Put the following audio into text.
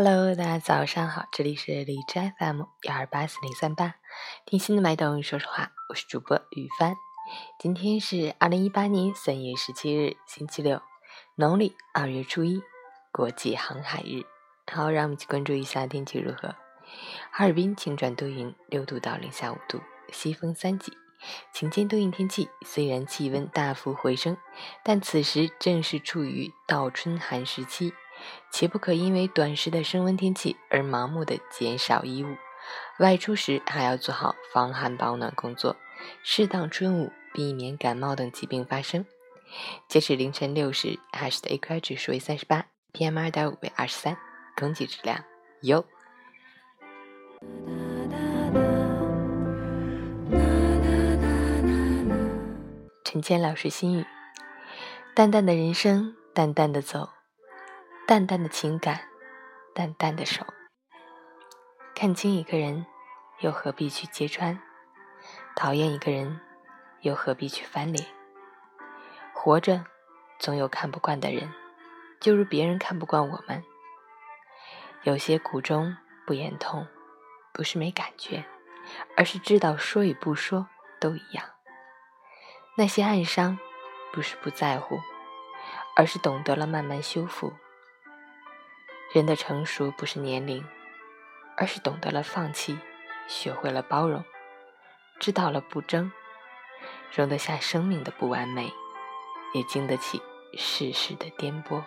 Hello，大家早上好，这里是荔枝 FM 幺二八四零三八，听心的脉动说说话，我是主播雨帆。今天是二零一八年三月十七日，星期六，农历二月初一，国际航海日。好，让我们去关注一下天气如何。哈尔滨晴转多云，六度到零下五度，西风三级，晴间多云天气。虽然气温大幅回升，但此时正是处于倒春寒时期。且不可因为短时的升温天气而盲目的减少衣物，外出时还要做好防寒保暖工作，适当春捂，避免感冒等疾病发生。截止凌晨六时，海市的 AQI 指数为三十八，PM 二点五为二十三，空气质量优。陈谦老师心语：淡淡的人生，淡淡的走。淡淡的情感，淡淡的手。看清一个人，又何必去揭穿；讨厌一个人，又何必去翻脸。活着，总有看不惯的人，就如别人看不惯我们。有些苦衷不言痛，不是没感觉，而是知道说与不说都一样。那些暗伤，不是不在乎，而是懂得了慢慢修复。人的成熟不是年龄，而是懂得了放弃，学会了包容，知道了不争，容得下生命的不完美，也经得起世事的颠簸。